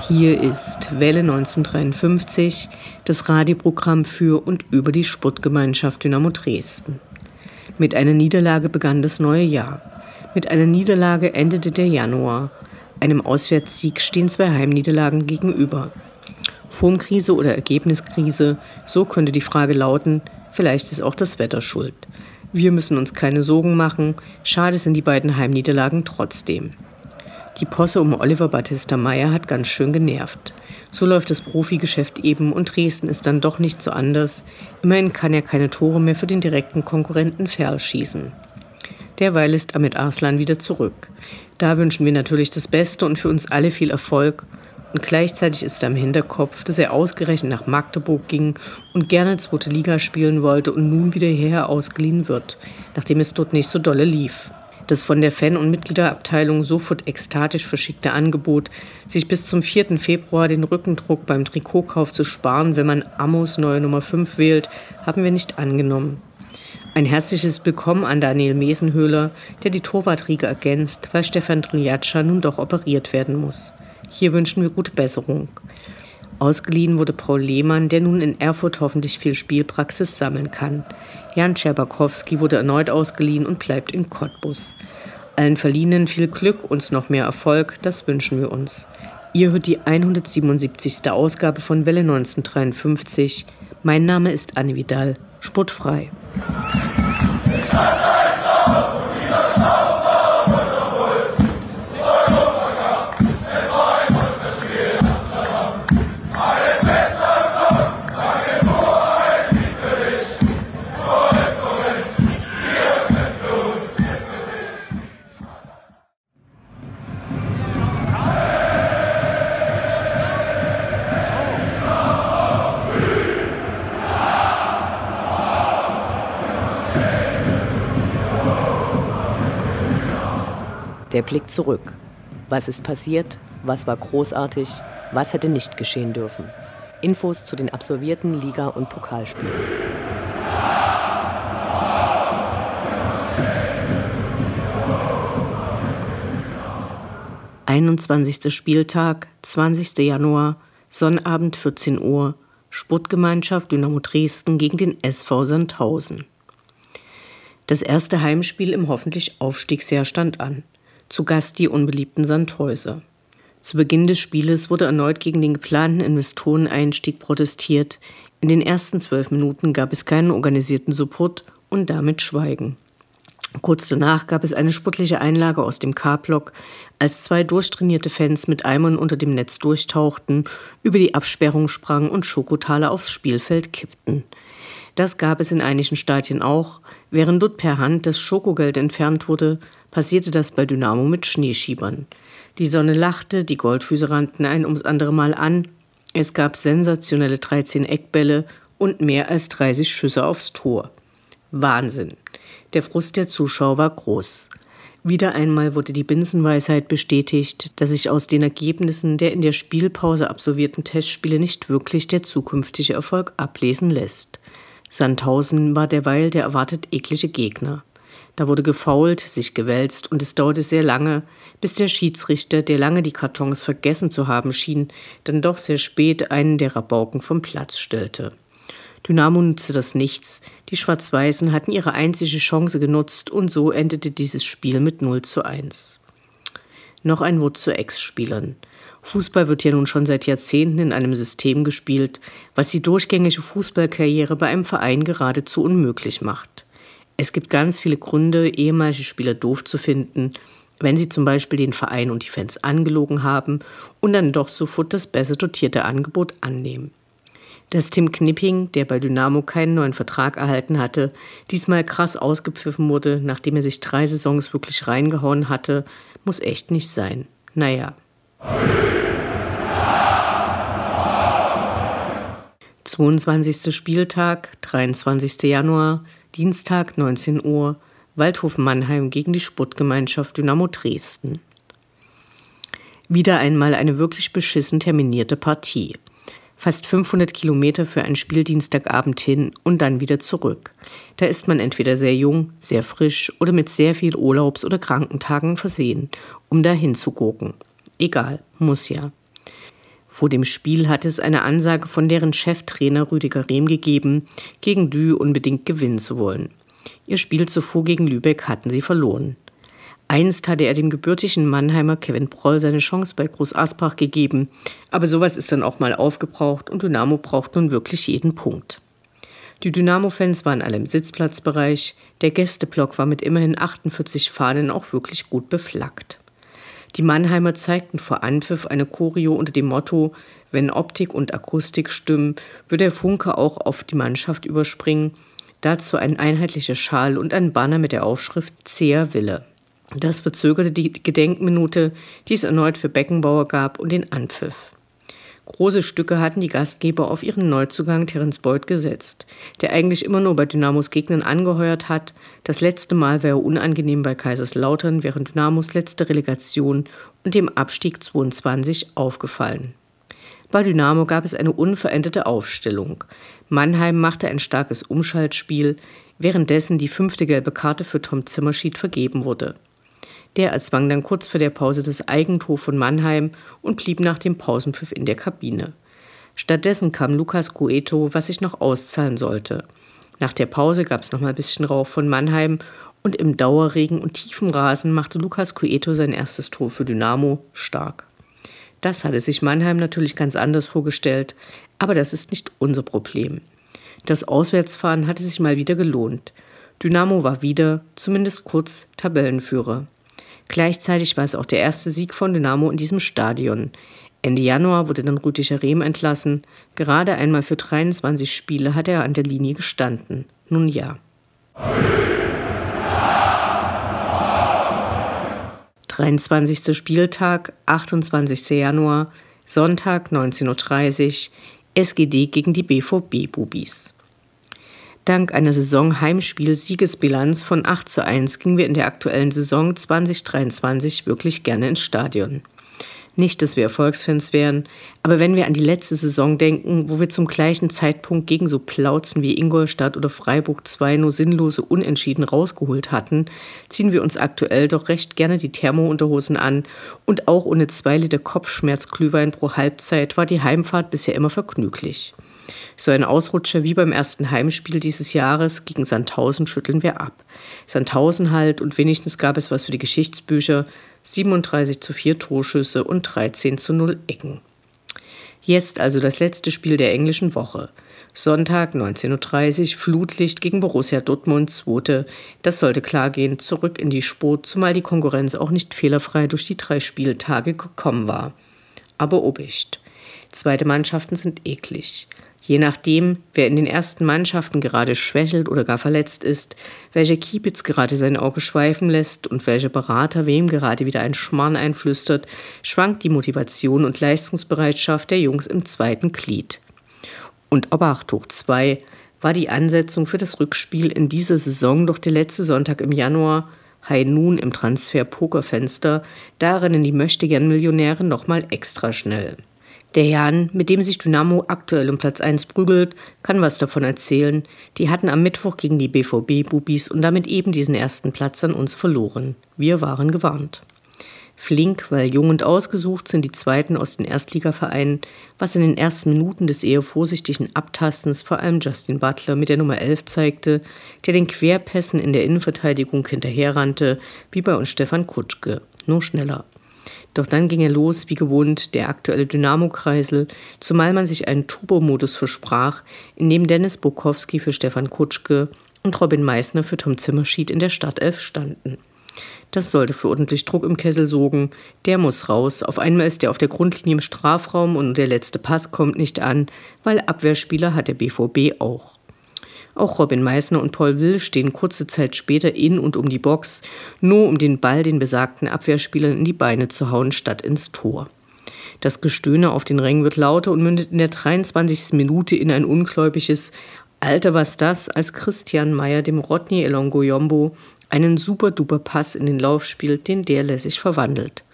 Hier ist Welle 1953, das Radioprogramm für und über die Sportgemeinschaft Dynamo Dresden. Mit einer Niederlage begann das neue Jahr. Mit einer Niederlage endete der Januar. Einem Auswärtssieg stehen zwei Heimniederlagen gegenüber. Formkrise oder Ergebniskrise, so könnte die Frage lauten, vielleicht ist auch das Wetter schuld. Wir müssen uns keine Sorgen machen, schade sind die beiden Heimniederlagen trotzdem. Die Posse um Oliver Battista Meyer hat ganz schön genervt. So läuft das Profigeschäft eben und Dresden ist dann doch nicht so anders. Immerhin kann er keine Tore mehr für den direkten Konkurrenten Ferl schießen. Derweil ist Amit Arslan wieder zurück. Da wünschen wir natürlich das Beste und für uns alle viel Erfolg. Und gleichzeitig ist er im Hinterkopf, dass er ausgerechnet nach Magdeburg ging und gerne zweite Liga spielen wollte und nun wieder hierher ausgeliehen wird, nachdem es dort nicht so dolle lief das von der Fan- und Mitgliederabteilung sofort ekstatisch verschickte Angebot, sich bis zum 4. Februar den Rückendruck beim Trikotkauf zu sparen, wenn man Amos neue Nummer 5 wählt, haben wir nicht angenommen. Ein herzliches Willkommen an Daniel Mesenhöhler, der die Torwartriege ergänzt, weil Stefan Triljatscha nun doch operiert werden muss. Hier wünschen wir gute Besserung. Ausgeliehen wurde Paul Lehmann, der nun in Erfurt hoffentlich viel Spielpraxis sammeln kann. Jan Scherbakowski wurde erneut ausgeliehen und bleibt in Cottbus. Allen Verliehenen viel Glück, und noch mehr Erfolg, das wünschen wir uns. Ihr hört die 177. Ausgabe von Welle 1953. Mein Name ist Anne Vidal, sportfrei. Der Blick zurück. Was ist passiert? Was war großartig? Was hätte nicht geschehen dürfen? Infos zu den absolvierten Liga- und Pokalspielen. Einundzwanzigster Spieltag, 20. Januar, Sonnabend 14 Uhr, Sportgemeinschaft Dynamo Dresden gegen den SV Sandhausen. Das erste Heimspiel im hoffentlich Aufstiegsjahr stand an zu Gast die unbeliebten Sandhäuser. Zu Beginn des Spieles wurde erneut gegen den geplanten Investoreneinstieg protestiert. In den ersten zwölf Minuten gab es keinen organisierten Support und damit Schweigen. Kurz danach gab es eine sportliche Einlage aus dem K-Block, als zwei durchtrainierte Fans mit Eimern unter dem Netz durchtauchten, über die Absperrung sprangen und Schokotale aufs Spielfeld kippten. Das gab es in einigen Stadien auch. Während dort per Hand das Schokogeld entfernt wurde, passierte das bei Dynamo mit Schneeschiebern. Die Sonne lachte, die Goldfüße rannten ein ums andere Mal an. Es gab sensationelle 13 Eckbälle und mehr als 30 Schüsse aufs Tor. Wahnsinn. Der Frust der Zuschauer war groß. Wieder einmal wurde die Binsenweisheit bestätigt, dass sich aus den Ergebnissen der in der Spielpause absolvierten Testspiele nicht wirklich der zukünftige Erfolg ablesen lässt. Sandhausen war derweil der erwartet eklige Gegner. Da wurde gefault, sich gewälzt und es dauerte sehr lange, bis der Schiedsrichter, der lange die Kartons vergessen zu haben schien, dann doch sehr spät einen der Rabauken vom Platz stellte. Dynamo nutzte das nichts. Die Schwarz-Weißen hatten ihre einzige Chance genutzt und so endete dieses Spiel mit 0 zu 1. Noch ein Wort zu Ex-Spielern. Fußball wird ja nun schon seit Jahrzehnten in einem System gespielt, was die durchgängige Fußballkarriere bei einem Verein geradezu unmöglich macht. Es gibt ganz viele Gründe, ehemalige Spieler doof zu finden, wenn sie zum Beispiel den Verein und die Fans angelogen haben und dann doch sofort das besser dotierte Angebot annehmen. Dass Tim Knipping, der bei Dynamo keinen neuen Vertrag erhalten hatte, diesmal krass ausgepfiffen wurde, nachdem er sich drei Saisons wirklich reingehauen hatte, muss echt nicht sein. Naja. 22. Spieltag, 23. Januar, Dienstag, 19 Uhr, Waldhof Mannheim gegen die Sportgemeinschaft Dynamo Dresden. Wieder einmal eine wirklich beschissen terminierte Partie. Fast 500 Kilometer für einen Spieldienstagabend hin und dann wieder zurück. Da ist man entweder sehr jung, sehr frisch oder mit sehr viel Urlaubs- oder Krankentagen versehen, um da hinzugucken. Egal, muss ja. Vor dem Spiel hatte es eine Ansage von deren Cheftrainer Rüdiger Rehm gegeben, gegen Dü unbedingt gewinnen zu wollen. Ihr Spiel zuvor gegen Lübeck hatten sie verloren. Einst hatte er dem gebürtigen Mannheimer Kevin Proll seine Chance bei Groß Asbach gegeben, aber sowas ist dann auch mal aufgebraucht und Dynamo braucht nun wirklich jeden Punkt. Die Dynamo-Fans waren alle im Sitzplatzbereich, der Gästeblock war mit immerhin 48 Fahnen auch wirklich gut beflaggt. Die Mannheimer zeigten vor Anpfiff eine Choreo unter dem Motto, wenn Optik und Akustik stimmen, würde der Funke auch auf die Mannschaft überspringen, dazu ein einheitlicher Schal und ein Banner mit der Aufschrift Zäher Wille. Das verzögerte die Gedenkminute, die es erneut für Beckenbauer gab und den Anpfiff. Große Stücke hatten die Gastgeber auf ihren Neuzugang Terence Boyd gesetzt, der eigentlich immer nur bei Dynamos Gegnern angeheuert hat. Das letzte Mal wäre unangenehm bei Kaiserslautern während Dynamos letzte Relegation und dem Abstieg 22 aufgefallen. Bei Dynamo gab es eine unveränderte Aufstellung. Mannheim machte ein starkes Umschaltspiel, währenddessen die fünfte gelbe Karte für Tom Zimmerschied vergeben wurde. Der erzwang dann kurz vor der Pause das Eigentor von Mannheim und blieb nach dem Pausenpfiff in der Kabine. Stattdessen kam Lukas Cueto, was sich noch auszahlen sollte. Nach der Pause gab es noch mal ein bisschen Rauch von Mannheim und im Dauerregen und tiefen Rasen machte Lukas Cueto sein erstes Tor für Dynamo stark. Das hatte sich Mannheim natürlich ganz anders vorgestellt, aber das ist nicht unser Problem. Das Auswärtsfahren hatte sich mal wieder gelohnt. Dynamo war wieder, zumindest kurz, Tabellenführer. Gleichzeitig war es auch der erste Sieg von Dynamo in diesem Stadion. Ende Januar wurde dann Rüdiger Rehm entlassen. Gerade einmal für 23 Spiele hat er an der Linie gestanden. Nun ja. Dreiundzwanzigster Spieltag, 28. Januar, Sonntag 19.30 Uhr, SGD gegen die BVB-Bubis. Dank einer Saison-Heimspiel-Siegesbilanz von 8 zu 1 gingen wir in der aktuellen Saison 2023 wirklich gerne ins Stadion. Nicht, dass wir Erfolgsfans wären, aber wenn wir an die letzte Saison denken, wo wir zum gleichen Zeitpunkt gegen so Plauzen wie Ingolstadt oder Freiburg 2 nur sinnlose Unentschieden rausgeholt hatten, ziehen wir uns aktuell doch recht gerne die Thermounterhosen an und auch ohne zwei Liter Kopfschmerzglühwein pro Halbzeit war die Heimfahrt bisher immer vergnüglich. So ein Ausrutscher wie beim ersten Heimspiel dieses Jahres gegen Sandhausen schütteln wir ab. Sandhausen halt und wenigstens gab es was für die Geschichtsbücher. 37 zu 4 Torschüsse und 13 zu 0 Ecken. Jetzt also das letzte Spiel der englischen Woche. Sonntag 19.30 Uhr Flutlicht gegen Borussia Dortmund, zweite. Das sollte klar gehen, zurück in die Sport, zumal die Konkurrenz auch nicht fehlerfrei durch die drei Spieltage gekommen war. Aber Obicht. Zweite Mannschaften sind eklig. Je nachdem, wer in den ersten Mannschaften gerade schwächelt oder gar verletzt ist, welcher Kiepitz gerade sein Auge schweifen lässt und welcher Berater wem gerade wieder ein Schmarrn einflüstert, schwankt die Motivation und Leistungsbereitschaft der Jungs im zweiten Glied. Und Obacht hoch 2 war die Ansetzung für das Rückspiel in dieser Saison doch der letzte Sonntag im Januar, High Noon im Transfer-Pokerfenster, da rennen die Möchtegern-Millionäre nochmal extra schnell. Der Jan, mit dem sich Dynamo aktuell um Platz 1 prügelt, kann was davon erzählen. Die hatten am Mittwoch gegen die BVB-Bubis und damit eben diesen ersten Platz an uns verloren. Wir waren gewarnt. Flink, weil jung und ausgesucht sind die Zweiten aus den Erstligavereinen, was in den ersten Minuten des eher vorsichtigen Abtastens vor allem Justin Butler mit der Nummer 11 zeigte, der den Querpässen in der Innenverteidigung hinterherrannte, wie bei uns Stefan Kutschke, nur schneller. Doch dann ging er los, wie gewohnt, der aktuelle Dynamo-Kreisel, zumal man sich einen Turbo-Modus versprach, in dem Dennis Bukowski für Stefan Kutschke und Robin Meissner für Tom Zimmerschied in der Startelf standen. Das sollte für ordentlich Druck im Kessel sorgen. Der muss raus. Auf einmal ist er auf der Grundlinie im Strafraum und der letzte Pass kommt nicht an, weil Abwehrspieler hat der BVB auch. Auch Robin Meissner und Paul Will stehen kurze Zeit später in und um die Box, nur um den Ball den besagten Abwehrspielern in die Beine zu hauen, statt ins Tor. Das Gestöhne auf den Rängen wird lauter und mündet in der 23. Minute in ein ungläubiges Alter, was das, als Christian Meyer dem Rodney Elongoyombo einen super-duper Pass in den Lauf spielt, den der lässig verwandelt.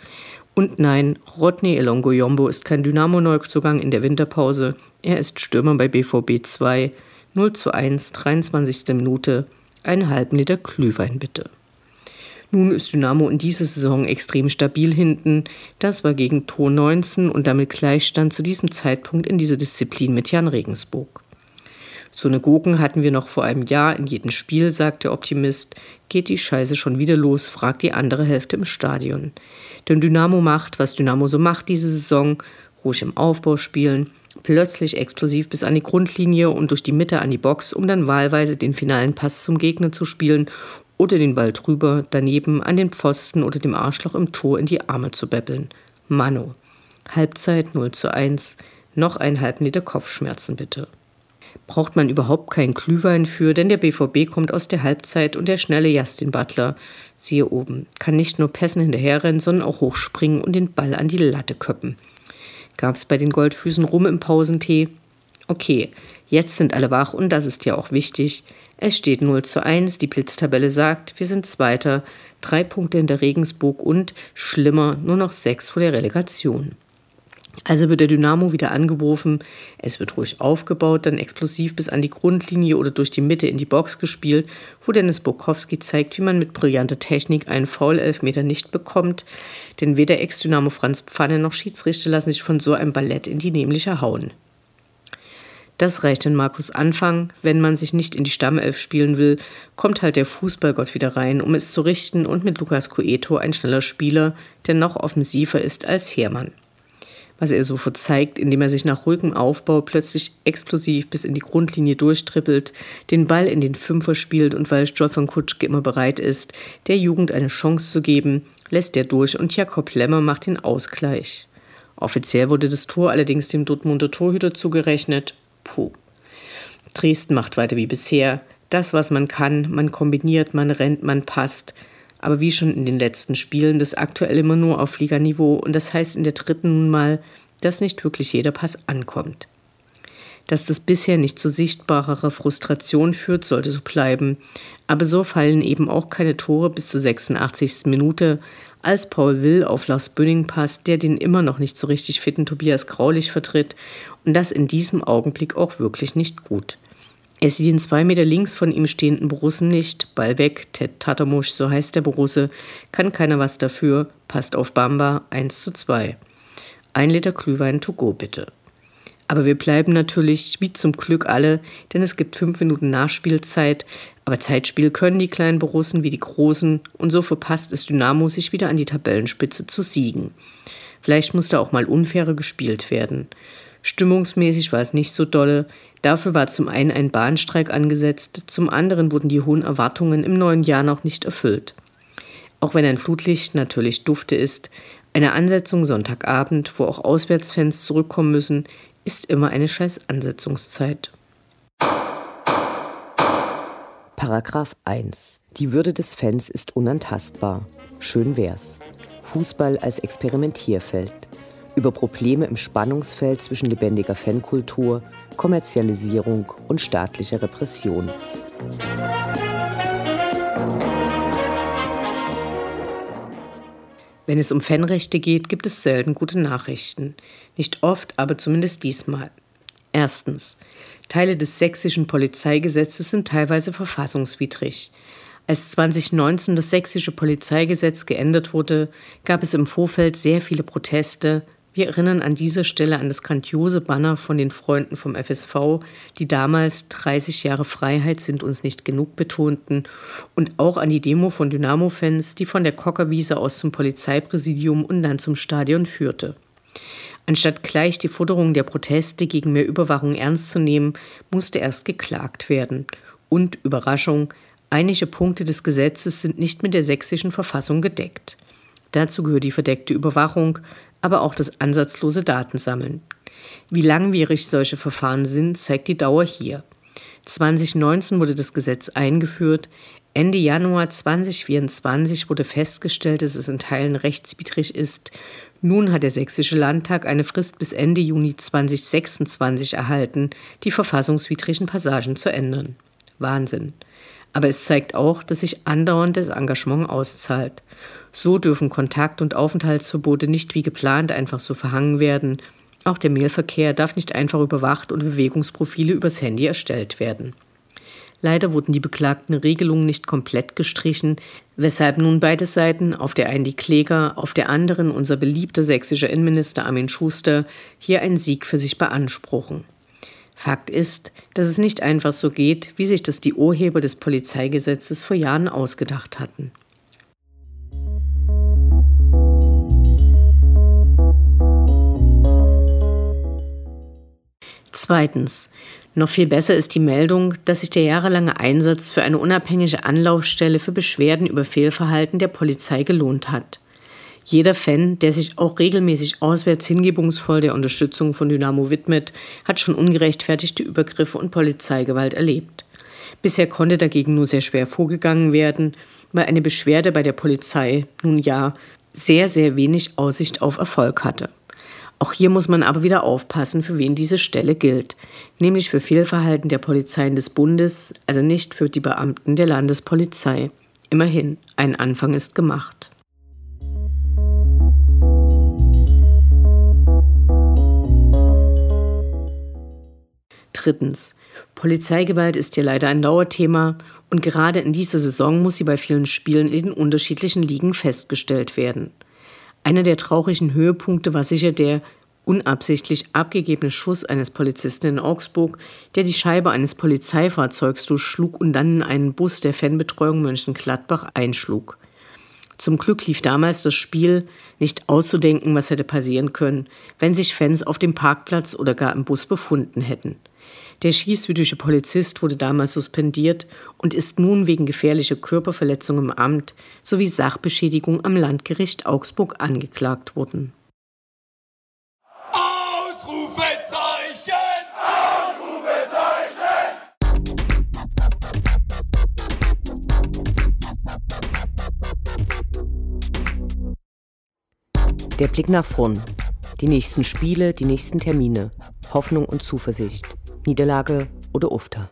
Und nein, Rodney Elongoyombo ist kein Dynamo-Neuzugang in der Winterpause. Er ist Stürmer bei BVB 2. 0 zu 1, 23. Minute. Einen halben Liter Glühwein bitte. Nun ist Dynamo in dieser Saison extrem stabil hinten. Das war gegen Tor 19 und damit Gleichstand zu diesem Zeitpunkt in dieser Disziplin mit Jan Regensburg. So eine Gurken hatten wir noch vor einem Jahr in jedem Spiel, sagt der Optimist. Geht die Scheiße schon wieder los, fragt die andere Hälfte im Stadion. Denn Dynamo macht, was Dynamo so macht diese Saison, ruhig im Aufbau spielen, plötzlich explosiv bis an die Grundlinie und durch die Mitte an die Box, um dann wahlweise den finalen Pass zum Gegner zu spielen oder den Ball drüber, daneben an den Pfosten oder dem Arschloch im Tor in die Arme zu beppeln. Mano. Halbzeit 0 zu 1. Noch einen halben Liter Kopfschmerzen bitte. Braucht man überhaupt keinen Glühwein für, denn der BVB kommt aus der Halbzeit und der schnelle Justin Butler, siehe oben, kann nicht nur Pässen hinterherrennen, sondern auch hochspringen und den Ball an die Latte köppen. Gab's bei den Goldfüßen rum im Pausentee? Okay, jetzt sind alle wach und das ist ja auch wichtig. Es steht 0 zu 1, die Blitztabelle sagt, wir sind Zweiter, drei Punkte hinter Regensburg und, schlimmer, nur noch sechs vor der Relegation. Also wird der Dynamo wieder angeworfen, es wird ruhig aufgebaut, dann explosiv bis an die Grundlinie oder durch die Mitte in die Box gespielt, wo Dennis Bukowski zeigt, wie man mit brillanter Technik einen Foul-Elfmeter nicht bekommt, denn weder Ex-Dynamo Franz Pfanne noch Schiedsrichter lassen sich von so einem Ballett in die nämliche hauen. Das reicht in Markus Anfang. Wenn man sich nicht in die Stammelf spielen will, kommt halt der Fußballgott wieder rein, um es zu richten und mit Lukas Coeto ein schneller Spieler, der noch offensiver ist als Hermann. Was er so verzeigt, indem er sich nach ruhigem Aufbau plötzlich explosiv bis in die Grundlinie durchtrippelt, den Ball in den Fünfer spielt und weil Stefan Kutschke immer bereit ist, der Jugend eine Chance zu geben, lässt er durch und Jakob Lemmer macht den Ausgleich. Offiziell wurde das Tor allerdings dem Dortmunder Torhüter zugerechnet Puh. Dresden macht weiter wie bisher. Das, was man kann, man kombiniert, man rennt, man passt. Aber wie schon in den letzten Spielen, das aktuell immer nur auf Liganiveau. Und das heißt in der dritten nun mal, dass nicht wirklich jeder Pass ankommt. Dass das bisher nicht zu sichtbarerer Frustration führt, sollte so bleiben. Aber so fallen eben auch keine Tore bis zur 86. Minute, als Paul Will auf Lars Bünning passt, der den immer noch nicht so richtig fitten Tobias Graulich vertritt und das in diesem Augenblick auch wirklich nicht gut. Er sieht den zwei Meter links von ihm stehenden Borussen nicht. Ball weg, Ted Tatamusch, so heißt der Borusse. Kann keiner was dafür. Passt auf Bamba, 1 zu 2. Ein Liter Glühwein to go bitte. Aber wir bleiben natürlich, wie zum Glück alle, denn es gibt fünf Minuten Nachspielzeit. Aber Zeitspiel können die kleinen Borussen wie die großen und so verpasst es Dynamo, sich wieder an die Tabellenspitze zu siegen. Vielleicht musste auch mal unfairer gespielt werden. Stimmungsmäßig war es nicht so dolle. Dafür war zum einen ein Bahnstreik angesetzt, zum anderen wurden die hohen Erwartungen im neuen Jahr noch nicht erfüllt. Auch wenn ein Flutlicht natürlich dufte ist, eine Ansetzung Sonntagabend, wo auch Auswärtsfans zurückkommen müssen, ist immer eine scheiß Ansetzungszeit. Paragraph 1. Die Würde des Fans ist unantastbar. Schön wär's. Fußball als Experimentierfeld. Über Probleme im Spannungsfeld zwischen lebendiger Fankultur, Kommerzialisierung und staatlicher Repression. Wenn es um Fanrechte geht, gibt es selten gute Nachrichten. Nicht oft, aber zumindest diesmal. Erstens. Teile des sächsischen Polizeigesetzes sind teilweise verfassungswidrig. Als 2019 das sächsische Polizeigesetz geändert wurde, gab es im Vorfeld sehr viele Proteste, wir erinnern an dieser Stelle an das grandiose Banner von den Freunden vom FSV, die damals 30 Jahre Freiheit sind uns nicht genug betonten und auch an die Demo von Dynamo-Fans, die von der Kockerwiese aus zum Polizeipräsidium und dann zum Stadion führte. Anstatt gleich die Forderung der Proteste gegen mehr Überwachung ernst zu nehmen, musste erst geklagt werden. Und Überraschung, Einige Punkte des Gesetzes sind nicht mit der sächsischen Verfassung gedeckt. Dazu gehört die verdeckte Überwachung, aber auch das ansatzlose Datensammeln. Wie langwierig solche Verfahren sind, zeigt die Dauer hier. 2019 wurde das Gesetz eingeführt. Ende Januar 2024 wurde festgestellt, dass es in Teilen rechtswidrig ist. Nun hat der Sächsische Landtag eine Frist bis Ende Juni 2026 erhalten, die verfassungswidrigen Passagen zu ändern. Wahnsinn. Aber es zeigt auch, dass sich andauernd das Engagement auszahlt. So dürfen Kontakt- und Aufenthaltsverbote nicht wie geplant einfach so verhangen werden. Auch der Mailverkehr darf nicht einfach überwacht und Bewegungsprofile übers Handy erstellt werden. Leider wurden die beklagten Regelungen nicht komplett gestrichen, weshalb nun beide Seiten, auf der einen die Kläger, auf der anderen unser beliebter sächsischer Innenminister Armin Schuster, hier einen Sieg für sich beanspruchen. Fakt ist, dass es nicht einfach so geht, wie sich das die Urheber des Polizeigesetzes vor Jahren ausgedacht hatten. Zweitens. Noch viel besser ist die Meldung, dass sich der jahrelange Einsatz für eine unabhängige Anlaufstelle für Beschwerden über Fehlverhalten der Polizei gelohnt hat. Jeder Fan, der sich auch regelmäßig auswärts hingebungsvoll der Unterstützung von Dynamo widmet, hat schon ungerechtfertigte Übergriffe und Polizeigewalt erlebt. Bisher konnte dagegen nur sehr schwer vorgegangen werden, weil eine Beschwerde bei der Polizei nun ja sehr, sehr wenig Aussicht auf Erfolg hatte. Auch hier muss man aber wieder aufpassen, für wen diese Stelle gilt, nämlich für Fehlverhalten der Polizeien des Bundes, also nicht für die Beamten der Landespolizei. Immerhin, ein Anfang ist gemacht. Drittens. Polizeigewalt ist hier leider ein Dauerthema und gerade in dieser Saison muss sie bei vielen Spielen in den unterschiedlichen Ligen festgestellt werden. Einer der traurigen Höhepunkte war sicher der unabsichtlich abgegebene Schuss eines Polizisten in Augsburg, der die Scheibe eines Polizeifahrzeugs durchschlug und dann in einen Bus der Fanbetreuung Mönchengladbach einschlug. Zum Glück lief damals das Spiel, nicht auszudenken, was hätte passieren können, wenn sich Fans auf dem Parkplatz oder gar im Bus befunden hätten. Der schießwütige Polizist wurde damals suspendiert und ist nun wegen gefährlicher Körperverletzung im Amt sowie Sachbeschädigung am Landgericht Augsburg angeklagt worden. Ausrufezeichen! Ausrufezeichen! Der Blick nach vorn. Die nächsten Spiele, die nächsten Termine. Hoffnung und Zuversicht. Niederlage oder Ufter.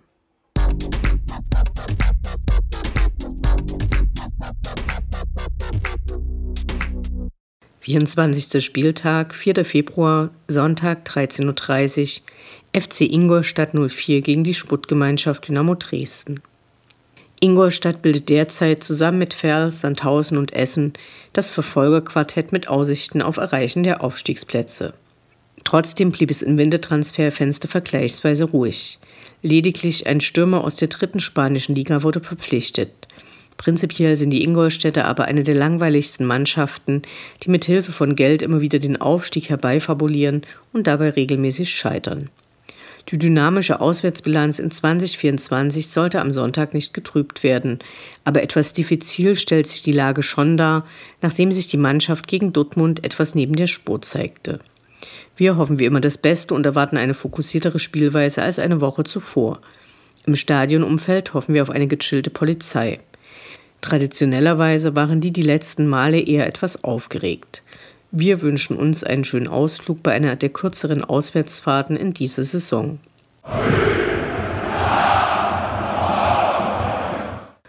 Vierundzwanzigster Spieltag, 4. Februar, Sonntag 13.30 Uhr, FC Ingolstadt 04 gegen die Sputtgemeinschaft Dynamo Dresden. Ingolstadt bildet derzeit zusammen mit Ferl, Sandhausen und Essen das Verfolgerquartett mit Aussichten auf Erreichen der Aufstiegsplätze. Trotzdem blieb es im Wintertransferfenster vergleichsweise ruhig. Lediglich ein Stürmer aus der dritten spanischen Liga wurde verpflichtet. Prinzipiell sind die Ingolstädter aber eine der langweiligsten Mannschaften, die mit Hilfe von Geld immer wieder den Aufstieg herbeifabulieren und dabei regelmäßig scheitern. Die dynamische Auswärtsbilanz in 2024 sollte am Sonntag nicht getrübt werden, aber etwas diffizil stellt sich die Lage schon dar, nachdem sich die Mannschaft gegen Dortmund etwas neben der Spur zeigte. Wir hoffen wie immer das Beste und erwarten eine fokussiertere Spielweise als eine Woche zuvor. Im Stadionumfeld hoffen wir auf eine gechillte Polizei. Traditionellerweise waren die die letzten Male eher etwas aufgeregt. Wir wünschen uns einen schönen Ausflug bei einer der kürzeren Auswärtsfahrten in dieser Saison.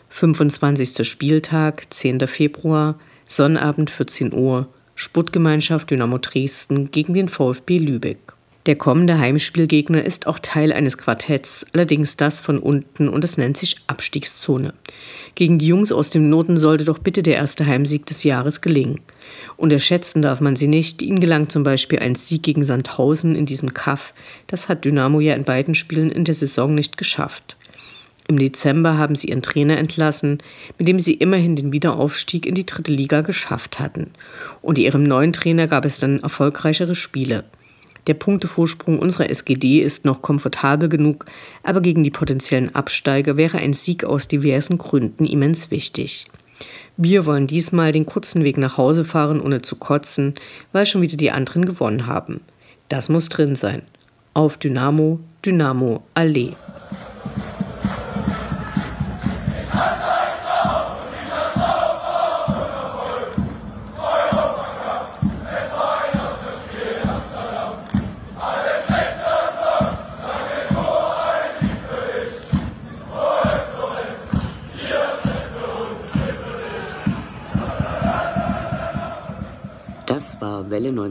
25. Spieltag, 10. Februar, Sonnabend 14 Uhr, Sportgemeinschaft Dynamo Dresden gegen den VfB Lübeck. Der kommende Heimspielgegner ist auch Teil eines Quartetts, allerdings das von unten und es nennt sich Abstiegszone. Gegen die Jungs aus dem Norden sollte doch bitte der erste Heimsieg des Jahres gelingen. Unterschätzen darf man sie nicht, ihnen gelang zum Beispiel ein Sieg gegen Sandhausen in diesem Kaff. Das hat Dynamo ja in beiden Spielen in der Saison nicht geschafft. Im Dezember haben sie ihren Trainer entlassen, mit dem sie immerhin den Wiederaufstieg in die dritte Liga geschafft hatten. Unter ihrem neuen Trainer gab es dann erfolgreichere Spiele. Der Punktevorsprung unserer SGD ist noch komfortabel genug, aber gegen die potenziellen Absteiger wäre ein Sieg aus diversen Gründen immens wichtig. Wir wollen diesmal den kurzen Weg nach Hause fahren, ohne zu kotzen, weil schon wieder die anderen gewonnen haben. Das muss drin sein. Auf Dynamo, Dynamo, Allee. war Welle